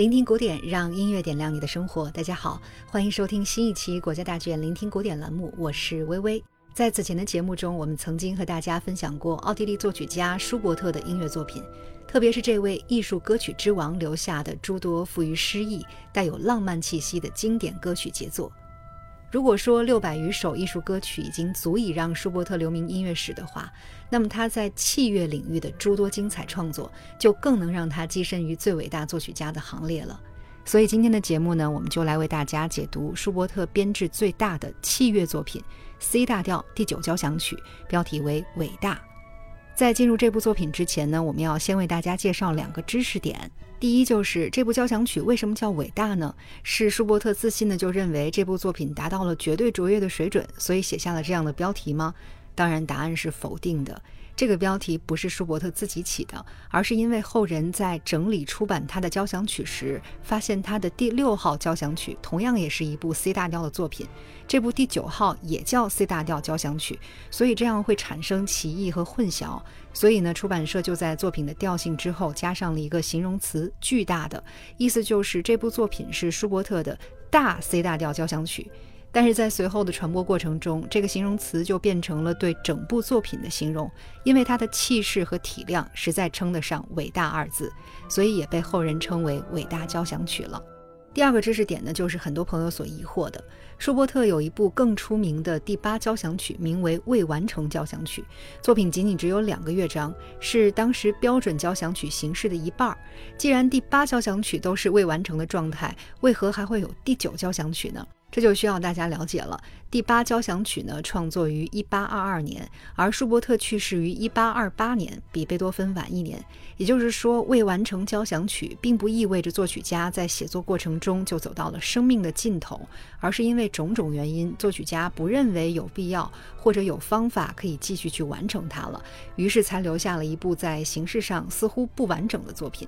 聆听古典，让音乐点亮你的生活。大家好，欢迎收听新一期国家大剧院聆听古典栏目，我是微微。在此前的节目中，我们曾经和大家分享过奥地利作曲家舒伯特的音乐作品，特别是这位艺术歌曲之王留下的诸多富于诗意、带有浪漫气息的经典歌曲杰作。如果说六百余首艺术歌曲已经足以让舒伯特留名音乐史的话，那么他在器乐领域的诸多精彩创作，就更能让他跻身于最伟大作曲家的行列了。所以今天的节目呢，我们就来为大家解读舒伯特编制最大的器乐作品 C 大调第九交响曲，标题为《伟大》。在进入这部作品之前呢，我们要先为大家介绍两个知识点。第一，就是这部交响曲为什么叫伟大呢？是舒伯特自信的就认为这部作品达到了绝对卓越的水准，所以写下了这样的标题吗？当然，答案是否定的。这个标题不是舒伯特自己起的，而是因为后人在整理出版他的交响曲时，发现他的第六号交响曲同样也是一部 C 大调的作品，这部第九号也叫 C 大调交响曲，所以这样会产生歧义和混淆。所以呢，出版社就在作品的调性之后加上了一个形容词“巨大的”，意思就是这部作品是舒伯特的大 C 大调交响曲。但是在随后的传播过程中，这个形容词就变成了对整部作品的形容，因为它的气势和体量实在称得上“伟大”二字，所以也被后人称为“伟大交响曲”了。第二个知识点呢，就是很多朋友所疑惑的，舒伯特有一部更出名的第八交响曲，名为《未完成交响曲》，作品仅仅只有两个乐章，是当时标准交响曲形式的一半儿。既然第八交响曲都是未完成的状态，为何还会有第九交响曲呢？这就需要大家了解了。第八交响曲呢，创作于一八二二年，而舒伯特去世于一八二八年，比贝多芬晚一年。也就是说，未完成交响曲并不意味着作曲家在写作过程中就走到了生命的尽头，而是因为种种原因，作曲家不认为有必要或者有方法可以继续去完成它了，于是才留下了一部在形式上似乎不完整的作品。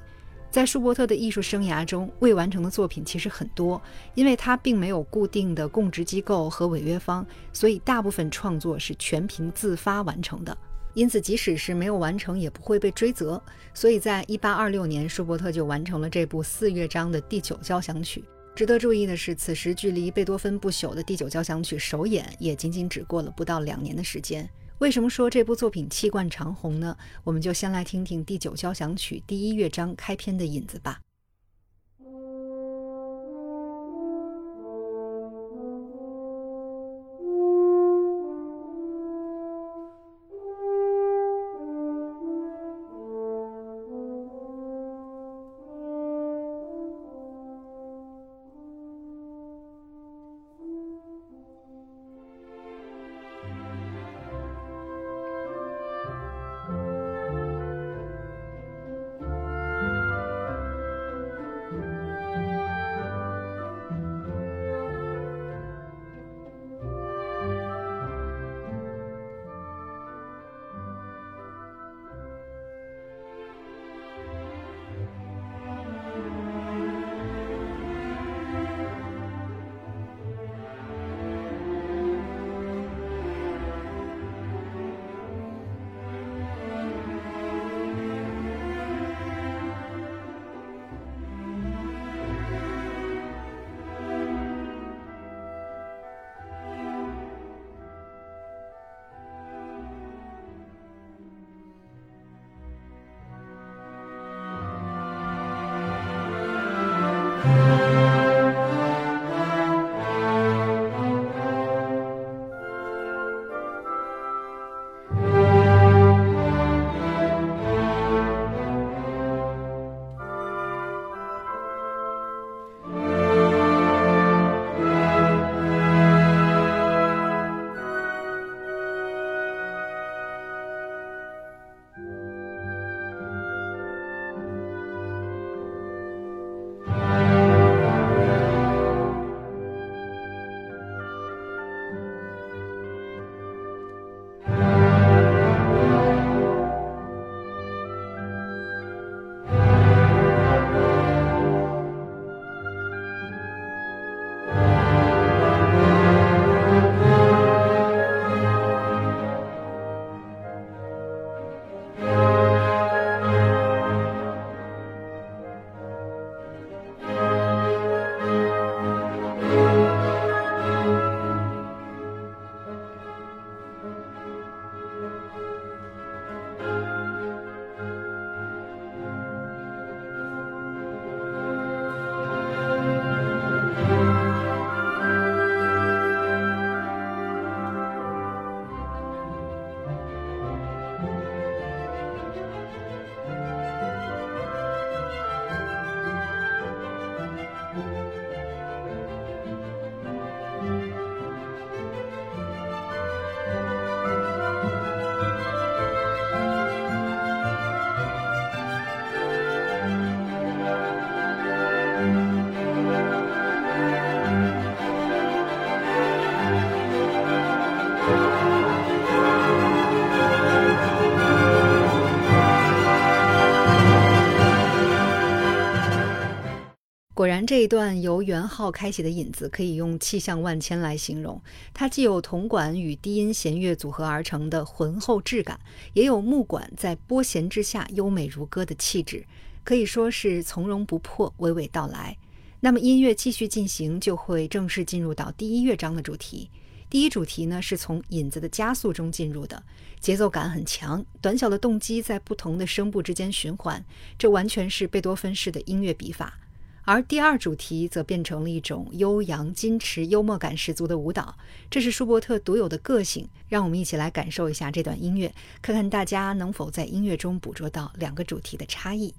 在舒伯特的艺术生涯中，未完成的作品其实很多，因为他并没有固定的供职机构和违约方，所以大部分创作是全凭自发完成的。因此，即使是没有完成，也不会被追责。所以在一八二六年，舒伯特就完成了这部四乐章的第九交响曲。值得注意的是，此时距离贝多芬不朽的第九交响曲首演也仅仅只过了不到两年的时间。为什么说这部作品气贯长虹呢？我们就先来听听第九交响曲第一乐章开篇的引子吧。果然，这一段由元号开启的引子可以用气象万千来形容。它既有铜管与低音弦乐组合而成的浑厚质感，也有木管在拨弦之下优美如歌的气质，可以说是从容不迫，娓娓道来。那么音乐继续进行，就会正式进入到第一乐章的主题。第一主题呢，是从引子的加速中进入的，节奏感很强，短小的动机在不同的声部之间循环，这完全是贝多芬式的音乐笔法。而第二主题则变成了一种悠扬、矜持、幽默感十足的舞蹈，这是舒伯特独有的个性。让我们一起来感受一下这段音乐，看看大家能否在音乐中捕捉到两个主题的差异。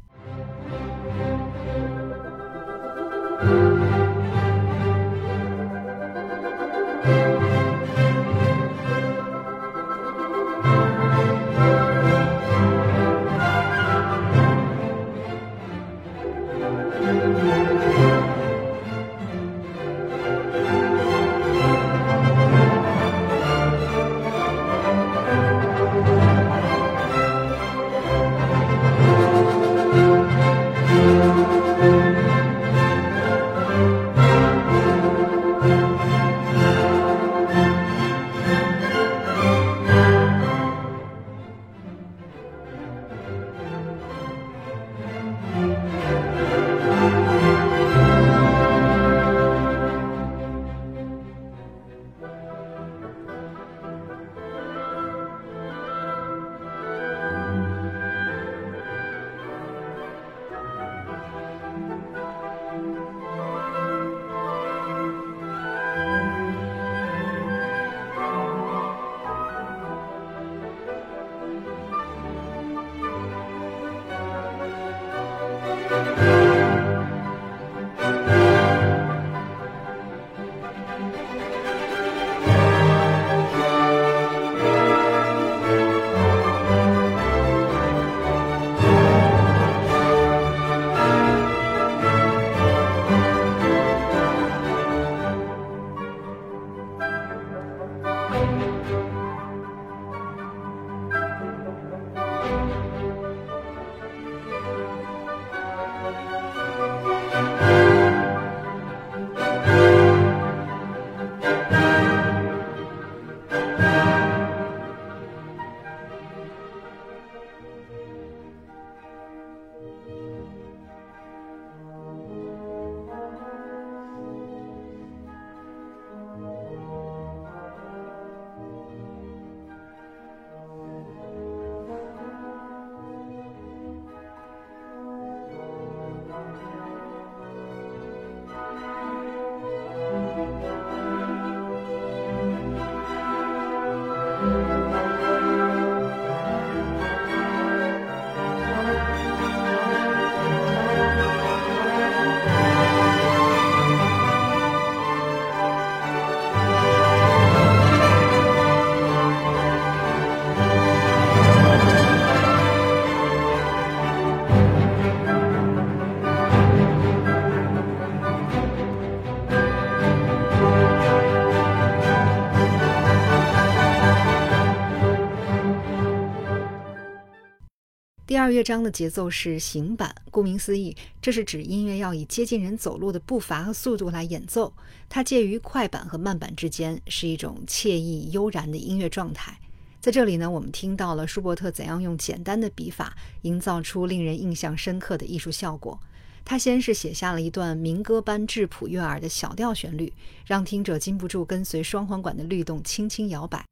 二乐章的节奏是行板，顾名思义，这是指音乐要以接近人走路的步伐和速度来演奏。它介于快板和慢板之间，是一种惬意悠然的音乐状态。在这里呢，我们听到了舒伯特怎样用简单的笔法营造出令人印象深刻的艺术效果。他先是写下了一段民歌般质朴悦耳的小调旋律，让听者禁不住跟随双簧管的律动轻轻摇摆。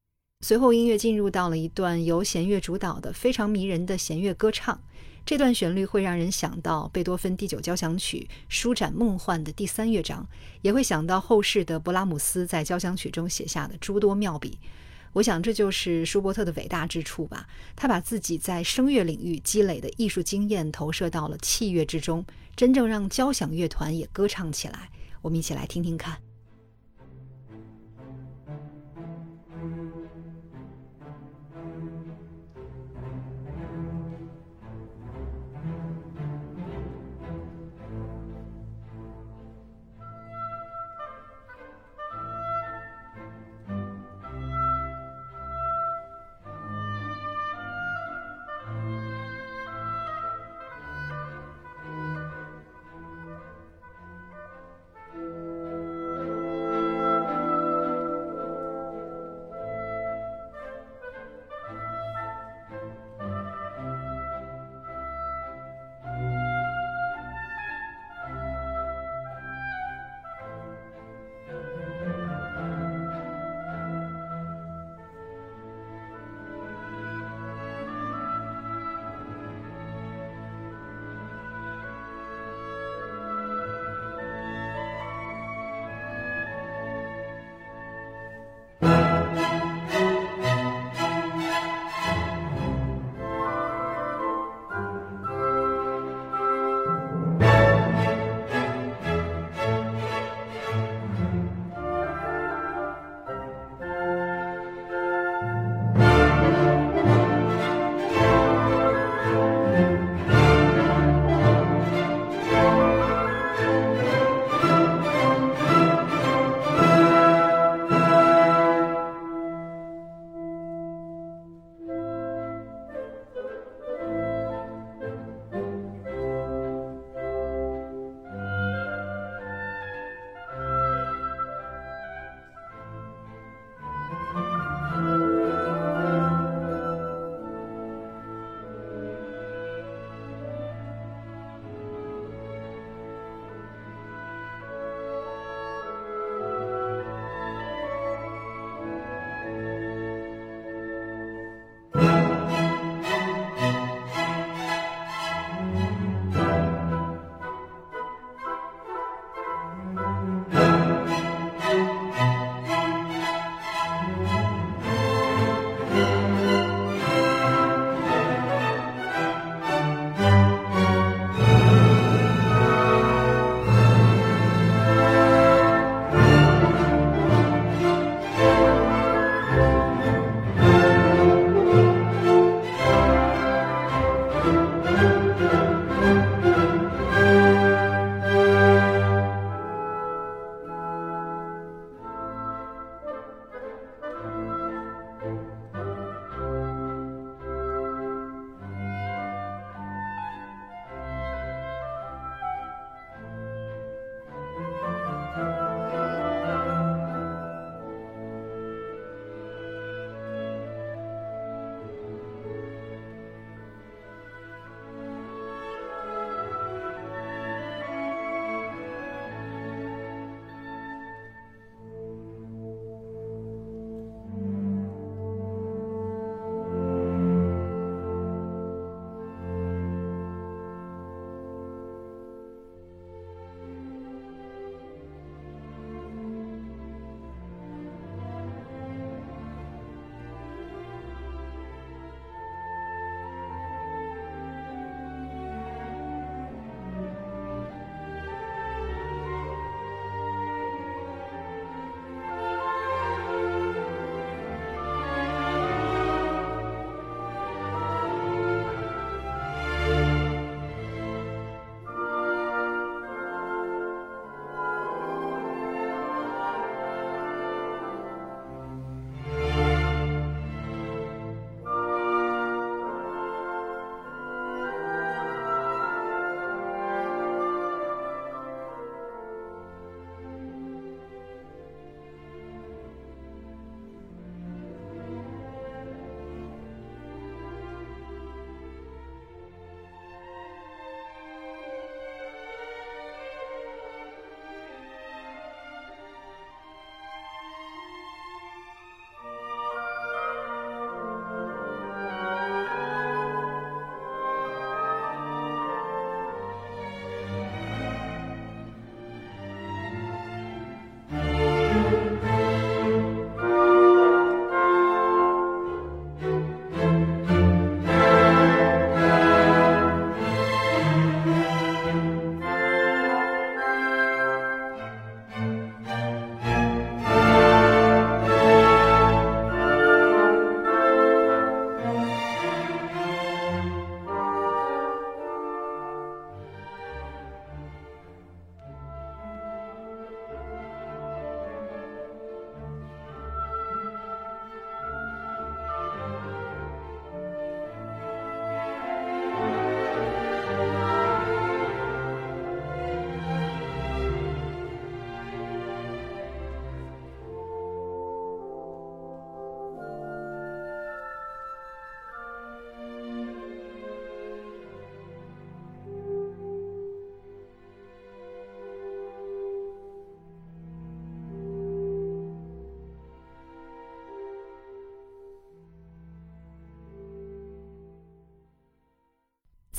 随后，音乐进入到了一段由弦乐主导的非常迷人的弦乐歌唱。这段旋律会让人想到贝多芬第九交响曲舒展梦幻的第三乐章，也会想到后世的勃拉姆斯在交响曲中写下的诸多妙笔。我想，这就是舒伯特的伟大之处吧。他把自己在声乐领域积累的艺术经验投射到了器乐之中，真正让交响乐团也歌唱起来。我们一起来听听看。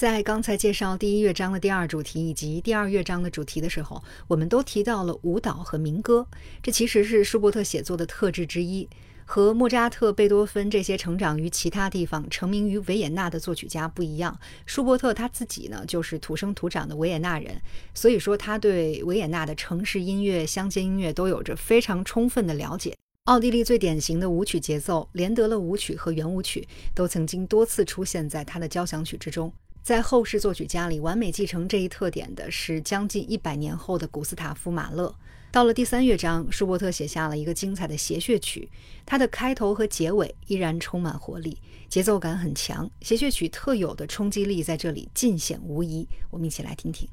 在刚才介绍第一乐章的第二主题以及第二乐章的主题的时候，我们都提到了舞蹈和民歌，这其实是舒伯特写作的特质之一。和莫扎特、贝多芬这些成长于其他地方、成名于维也纳的作曲家不一样，舒伯特他自己呢就是土生土长的维也纳人，所以说他对维也纳的城市音乐、乡间音乐都有着非常充分的了解。奥地利最典型的舞曲节奏，连德勒舞曲和圆舞曲都曾经多次出现在他的交响曲之中。在后世作曲家里，完美继承这一特点的是将近一百年后的古斯塔夫·马勒。到了第三乐章，舒伯特写下了一个精彩的谐谑曲，它的开头和结尾依然充满活力，节奏感很强，谐谑曲特有的冲击力在这里尽显无疑。我们一起来听听。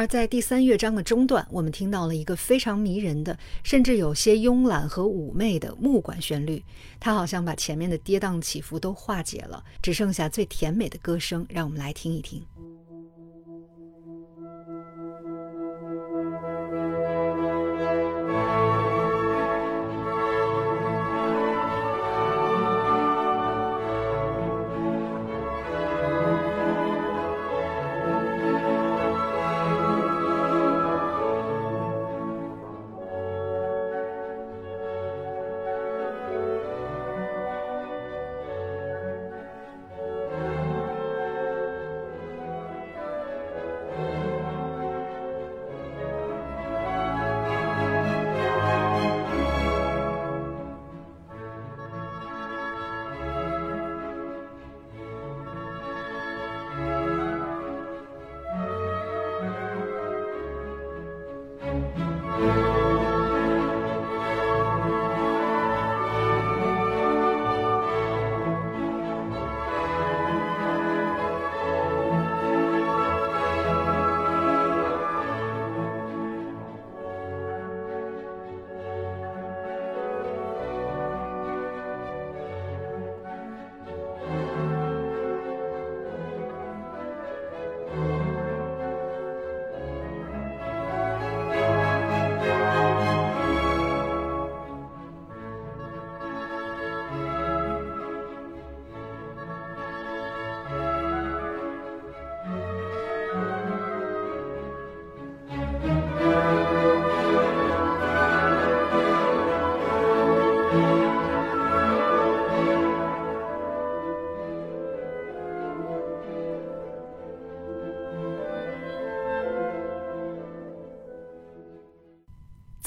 而在第三乐章的中段，我们听到了一个非常迷人的，甚至有些慵懒和妩媚的木管旋律，它好像把前面的跌宕起伏都化解了，只剩下最甜美的歌声。让我们来听一听。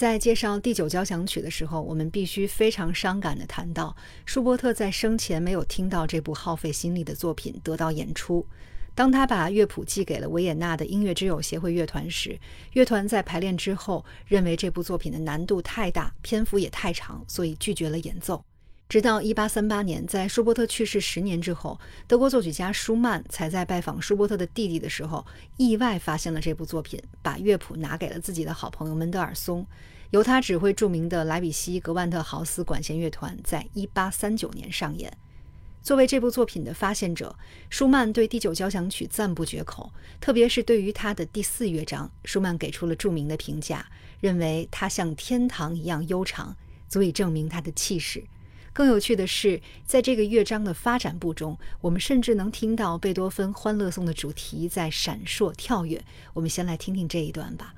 在介绍第九交响曲的时候，我们必须非常伤感地谈到，舒伯特在生前没有听到这部耗费心力的作品得到演出。当他把乐谱寄给了维也纳的音乐之友协会乐团时，乐团在排练之后认为这部作品的难度太大，篇幅也太长，所以拒绝了演奏。直到1838年，在舒伯特去世十年之后，德国作曲家舒曼才在拜访舒伯特的弟弟的时候，意外发现了这部作品，把乐谱拿给了自己的好朋友门德尔松，由他指挥著名的莱比锡格万特豪斯管弦乐团，在1839年上演。作为这部作品的发现者，舒曼对第九交响曲赞不绝口，特别是对于他的第四乐章，舒曼给出了著名的评价，认为它像天堂一样悠长，足以证明它的气势。更有趣的是，在这个乐章的发展部中，我们甚至能听到贝多芬《欢乐颂》的主题在闪烁跳跃。我们先来听听这一段吧。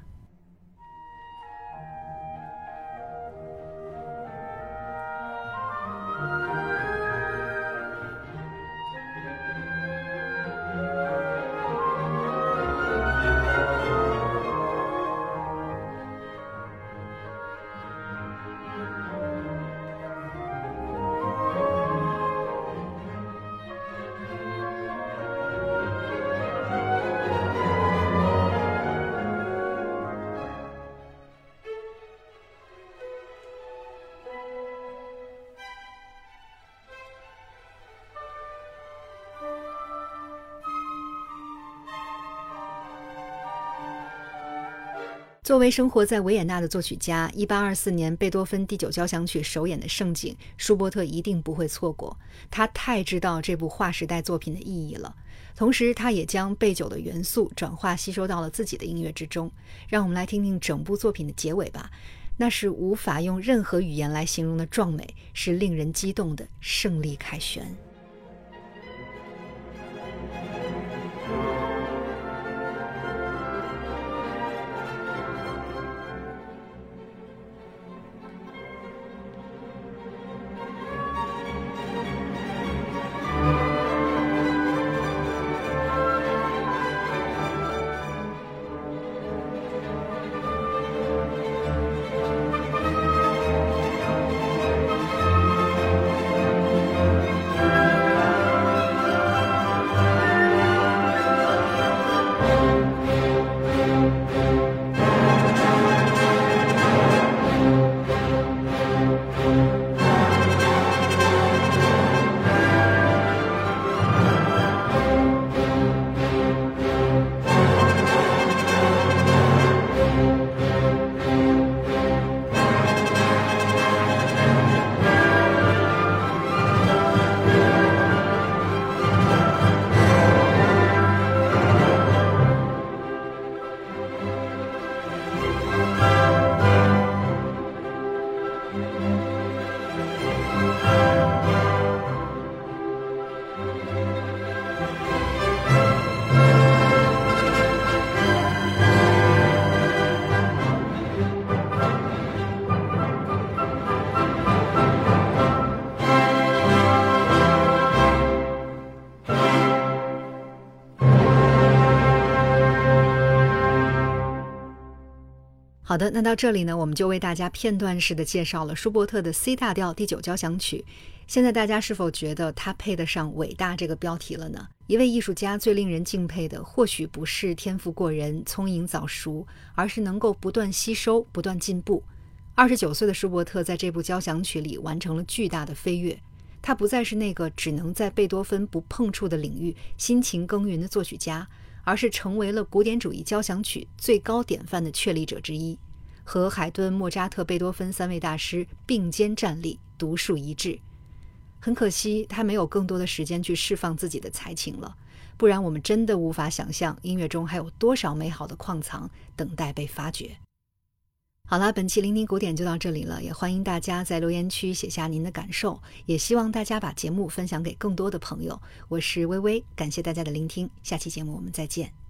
作为生活在维也纳的作曲家，1824年贝多芬第九交响曲首演的盛景，舒伯特一定不会错过。他太知道这部划时代作品的意义了，同时他也将贝九的元素转化吸收到了自己的音乐之中。让我们来听听整部作品的结尾吧，那是无法用任何语言来形容的壮美，是令人激动的胜利凯旋。好的，那到这里呢，我们就为大家片段式的介绍了舒伯特的 C 大调第九交响曲。现在大家是否觉得它配得上“伟大”这个标题了呢？一位艺术家最令人敬佩的，或许不是天赋过人、聪颖早熟，而是能够不断吸收、不断进步。二十九岁的舒伯特在这部交响曲里完成了巨大的飞跃，他不再是那个只能在贝多芬不碰触的领域辛勤耕耘的作曲家。而是成为了古典主义交响曲最高典范的确立者之一，和海顿、莫扎特、贝多芬三位大师并肩站立，独树一帜。很可惜，他没有更多的时间去释放自己的才情了，不然我们真的无法想象音乐中还有多少美好的矿藏等待被发掘。好了，本期聆听古典就到这里了，也欢迎大家在留言区写下您的感受，也希望大家把节目分享给更多的朋友。我是微微，感谢大家的聆听，下期节目我们再见。